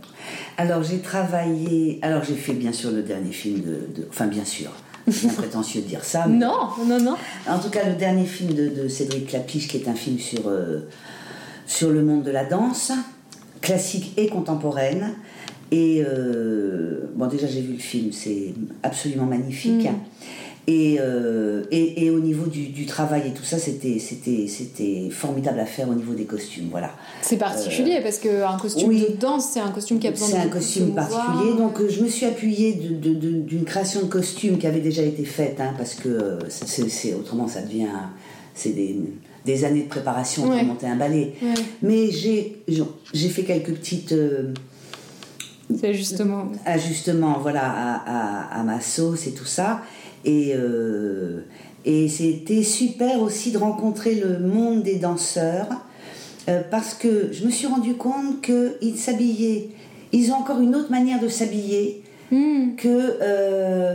Alors j'ai travaillé. Alors j'ai fait bien sûr le dernier film de. de- enfin bien sûr. C'est prétentieux de dire ça. mais- Non, non, non. En tout cas, le dernier film de, de Cédric Clapiche, qui est un film sur, euh, sur le monde de la danse, classique et contemporaine. Et euh, bon, déjà, j'ai vu le film, c'est absolument magnifique. Mm. Et, euh, et, et au niveau du, du travail et tout ça, c'était, c'était, c'était formidable à faire au niveau des costumes. Voilà. C'est particulier parce qu'un costume oui. de danse, c'est un costume qui a besoin C'est de un beaucoup costume particulier, donc euh, je me suis appuyée de- de- de- d'une création de costume qui avait déjà été faite, hein, parce que euh, c'est- c'est- c'est- autrement ça devient, c'est des, des années de préparation Ouais. pour monter un ballet. Ouais. Mais j'ai j'ai fait quelques petites euh, C'est justement. ajustements, voilà, à, à- à ma sauce et tout ça, et euh, et c'était super aussi de rencontrer le monde des danseurs, euh, parce que je me suis rendu compte qu'ils s'habillaient, ils ont encore une autre manière de s'habiller Mm. que euh,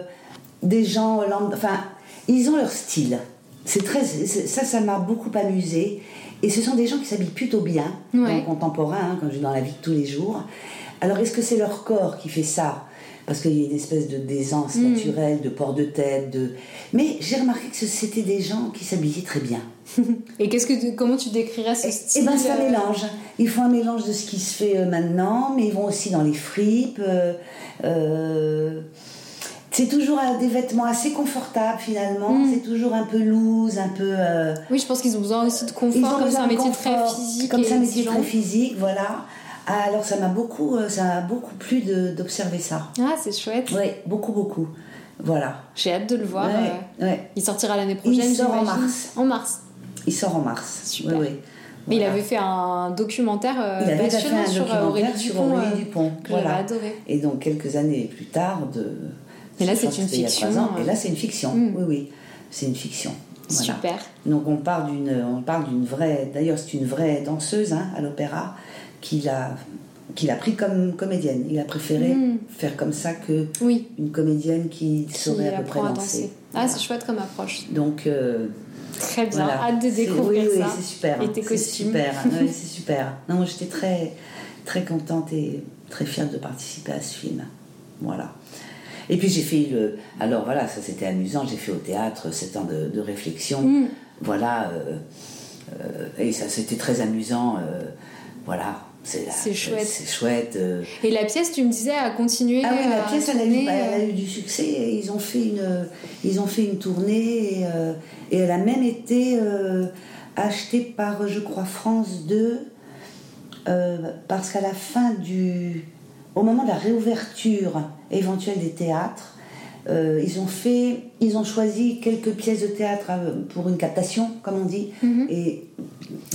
des gens enfin ils ont leur style c'est très ça ça m'a beaucoup amusé Et ce sont des gens qui s'habillent plutôt bien, dans Ouais. le contemporain, hein, quand je dans la vie de tous les jours. Alors, est-ce que c'est leur corps qui fait ça? Parce qu'il y a une espèce de d'aisance Mm. naturelle, de port de tête, de... Mais j'ai remarqué que c'était des gens qui s'habillaient très bien. Et qu'est-ce que tu- comment tu décrirais ce Et, style et ben ça euh, mélange. Ils font un mélange de ce qui se fait euh, maintenant, mais ils vont aussi dans les fripes. euh, euh, c'est toujours des vêtements assez confortables finalement. Mm. C'est toujours un peu loose, un peu. Oui, je pense qu'ils ont besoin aussi de ils confort, ont comme c'est un métier confort, très physique. Comme c'est un métier très physique, voilà. Ah, Alors ça m'a beaucoup, euh, ça m'a beaucoup plu d'observer ça. Ah, c'est chouette. Oui, beaucoup, beaucoup. Voilà. J'ai hâte de le voir. Ouais, euh, ouais. Il sortira l'année prochaine. sort en mars. En mars. Il sort en mars. Super. Oui, oui. Mais il Voilà. avait fait un documentaire euh, Il avait déjà fait un sur euh, Aurélie documentaire sur Dupont. Aurélie euh, Dupont. que voilà. adoré. Et donc quelques années plus tard, de. Mais là, c'est une il a fiction, ans. euh. Et là, c'est une fiction. Mm. Oui, oui, c'est une fiction. Voilà. Super. Donc on parle d'une, on parle d'une vraie. D'ailleurs, c'est une vraie danseuse hein, à l'opéra qu'il a, qu'il a pris comme comédienne. Il a préféré Mm. faire comme ça que Oui. une comédienne qui saurait à peu près danser. Ah, c'est chouette comme approche. Donc euh, Très bien. voilà. Hâte de découvrir oui, oui, ça. c'est super. Et tes c'est costumes. super. Oui, c'est super. Non, j'étais très, très contente et très fière de participer à ce film. Voilà. Et puis j'ai fait le. Alors voilà, ça c'était amusant. J'ai fait au théâtre 7 ans de, de réflexion. Mm. Voilà. euh, euh, et ça c'était très amusant. Euh, voilà. C'est chouette. C'est chouette. euh. Et la pièce, tu me disais, a continué Ah oui, la à pièce, elle a, eu, bah, elle a euh, eu du succès. et Ils ont fait une, ils ont fait une tournée et, euh, et elle a même été euh, achetée par, je crois, France 2 euh, parce qu'à la fin du, au moment de la réouverture éventuelle des théâtres, euh, ils ont fait, ils ont choisi quelques pièces de théâtre euh, pour une captation, comme on dit, Mhm. et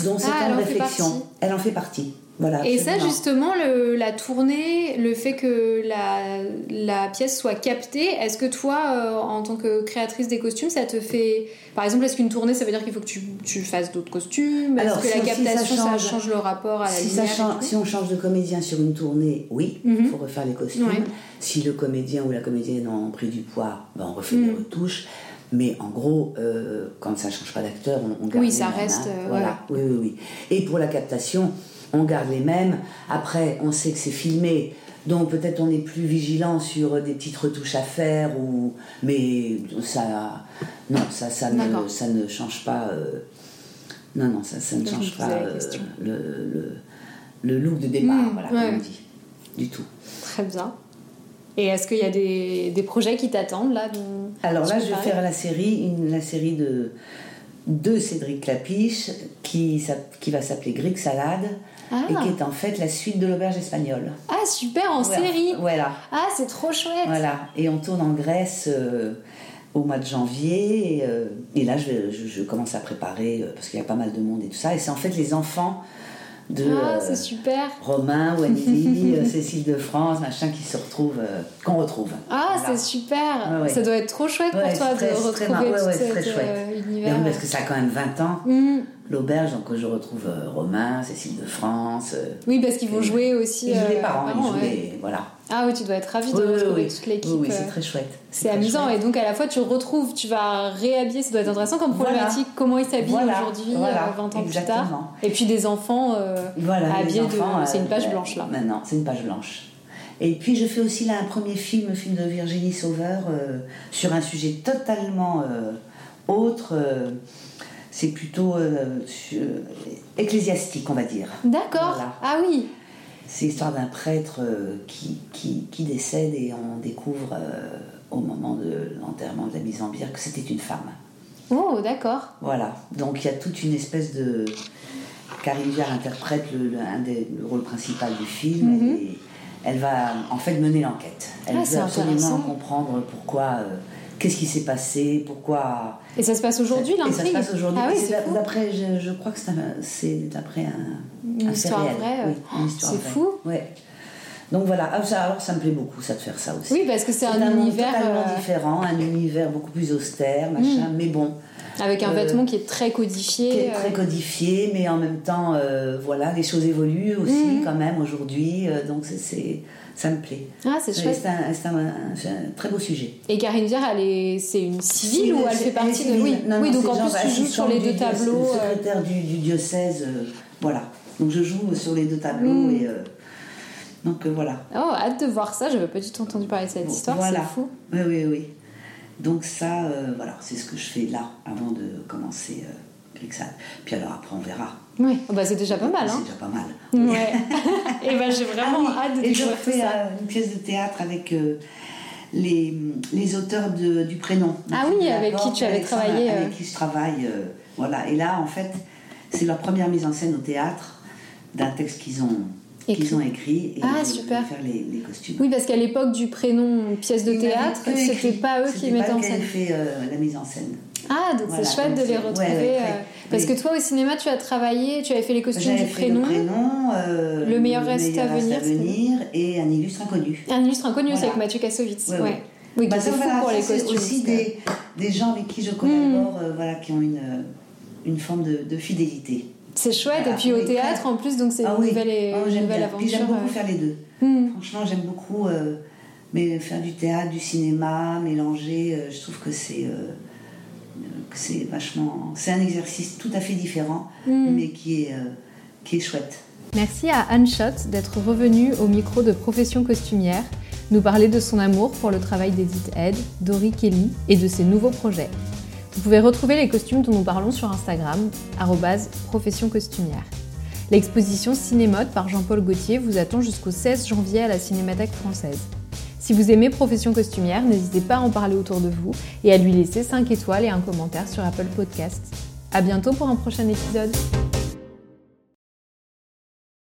dont c'est Ah, en réflexion. Elle en fait partie. Voilà. Et ça, justement, le- la tournée, le fait que la, la pièce soit captée, est-ce que toi, euh, en tant que créatrice des costumes, ça te fait. Par exemple, est-ce qu'une tournée, ça veut dire qu'il faut que tu, tu fasses d'autres costumes? Est-ce Alors, que si- la si ça captation, ça change, change- le rapport à la Si, lumière change- si on change de comédien sur une tournée, oui, il Mhm. faut refaire les costumes. Ouais. Si le comédien ou la comédienne ont pris du poids, ben on refait des Mhm. retouches. Mais en gros, euh, quand ça ne change pas d'acteur, on, on garde Oui, ça mêmes, reste, hein. euh, voilà. Oui, oui, oui. Et pour la captation, on garde les mêmes. Après, on sait que c'est filmé. Donc peut-être on est plus vigilant sur des petites retouches à faire ou mais ça non ça ça ne ça ne change pas euh, non non ça ça ne change pas euh, le, le, le look de départ Mm, voilà ouais. comme on dit du tout Très bien. Et est-ce qu'il y a des, des projets qui t'attendent là dont Alors là, je vais faire la série, une, la série de, de Cédric Clapiche, qui, qui va s'appeler Greek Salade, Ah. et qui est en fait la suite de l'auberge espagnole. Ah, super, en Voilà. série Voilà, Ah, c'est trop chouette voilà. Et on tourne en Grèce euh, au mois de janvier, et, euh, et là, je, vais- je, je commence à préparer, euh, parce qu'il y a pas mal de monde et tout ça, et c'est en fait les enfants de... Ah, euh, super Romain, Wendy, Cécile de France, machin, qui se retrouvent, euh, qu'on retrouve. Ah, Voilà. c'est super Ouais, ouais. Ça doit être trop chouette Ouais, pour toi de très retrouver tout cet très chouette. Et univers. parce que ça a quand même 20 ans. Mm. L'auberge, donc je retrouve euh, Romain, Cécile de France. euh, Oui, parce qu'ils vont jouer aussi. ils jouent les euh, parents, ils jouent ouais. les- Voilà. Ah oui, tu dois être ravie de Oui, retrouver oui. toute l'équipe. Oui, c'est très chouette. C'est amusant chouette. et donc à la fois tu retrouves, tu vas réhabiller, ça doit être intéressant comme Voilà. problématique, comment ils s'habillent Voilà, aujourd'hui, voilà, euh, 20 ans plus tard. Et puis des enfants euh, habillés de. enfants, C'est une page blanche là. Maintenant, c'est une page blanche. Et puis je fais aussi là un premier film, le film de Virginie Sauveur, euh, sur un sujet totalement autre. Euh, c'est plutôt euh, sur- ecclésiastique, on va dire. D'accord. Voilà. Ah oui. C'est l'histoire d'un prêtre euh, qui, qui, qui décède et on découvre euh, au moment de l'enterrement de la mise en bière que c'était une femme. Oh, d'accord. Voilà, donc il y a toute une espèce de... Karine Viard interprète le, le- un des- le rôle principal du film Mhm. et elle va en fait mener l'enquête. Elle Ah, veut absolument comprendre pourquoi, euh, qu'est-ce qui s'est passé, pourquoi... Et ça se passe aujourd'hui Et ça se l'intrigue? passe aujourd'hui. Ah oui, C'est d'après, je, je crois que c'est d'après un, Une un histoire réel. vraie, Oui, une histoire c'est fou. Ouais. Donc voilà, ah, ça, alors ça me plaît beaucoup ça de faire ça aussi. Oui, parce que c'est un, univers totalement euh, différent, un univers beaucoup plus austère, machin, mais bon. avec un euh, vêtement qui est très codifié. qui est euh, très codifié, mais en même temps, euh, voilà, les choses évoluent aussi Mhm. quand même aujourd'hui, euh, donc c'est- c'est, ça me plaît. Ah, c'est C'est chouette. c'est un- c'est un très beau sujet. Et Karine Viard, elle est, c'est une civile Si, ou elle c'est- fait partie de. Oui, Non, non, oui donc c'est en plus tu joues sur les deux tableaux. diocèse- euh, secrétaire du, du diocèse, euh, voilà. Donc je joue sur les deux tableaux Mm. et euh, donc euh, voilà. Oh, hâte de voir ça, j'avais pas du tout entendu parler de cette Bon, histoire, voilà. c'est fou. Oui, oui, oui. Donc ça, euh, voilà, c'est ce que je fais là avant de commencer euh, Clixal. Puis alors après on verra. Oui, oh, bah, c'est déjà pas mal. C'est Hein. déjà pas mal. Ouais. et ben j'ai vraiment Ah oui, hâte de Et je fais euh, une pièce de théâtre avec euh, les, les auteurs de- du prénom. Ah oui, avec qui tu avais travaillé, euh. Avec qui je travaille. euh, voilà. Et là, en fait, c'est leur première mise en scène au théâtre d'un texte qu'ils ont. Qu'ils ont écrit. Et Ah, super. faire les, les costumes. Oui, parce qu'à l'époque du prénom pièce de théâtre, c'était pas eux qui C'était mettaient en eux qui scène. avaient fait euh, la mise en scène. Ah, donc Voilà, c'est chouette de les c'est- retrouver. ouais, ouais, euh, parce oui. que toi, au cinéma, tu as travaillé, tu avais fait les costumes du fait prénom. le prénom, euh, Le meilleur reste à venir, c'était venir et un illustre inconnu. Un illustre inconnu Voilà. avec Mathieu Kassovitz. Ouais, Ouais. Oui, Bah, fou voilà, pour les c'est costumes. aussi des, des gens avec qui je collabore, euh, voilà, qui ont une, euh, une forme de, de fidélité. C'est chouette. Voilà. et puis au théâtre, en plus, donc c'est Ah une oui. nouvelle, Ah, une j'aime nouvelle bien. aventure. Puis j'aime beaucoup euh. faire les deux. Hmm. Franchement, j'aime beaucoup euh, mais faire du théâtre, du cinéma, mélanger. euh, je trouve que c'est euh, que c'est vachement. C'est un exercice tout à fait différent, Hmm. mais qui est, euh, qui est chouette. Merci à Anne Schott d'être revenue au micro de Profession Costumière, nous parler de son amour pour le travail d'Edith Head, Dory Kelly et de ses nouveaux projets. Vous pouvez retrouver les costumes dont nous parlons sur Instagram, profession costumière. L'exposition Cinémode par Jean-Paul Gaultier vous attend jusqu'au 16 janvier à la Cinémathèque française. Si vous aimez Profession Costumière, n'hésitez pas à en parler autour de vous et à lui laisser 5 étoiles et un commentaire sur Apple Podcasts. À bientôt pour un prochain épisode.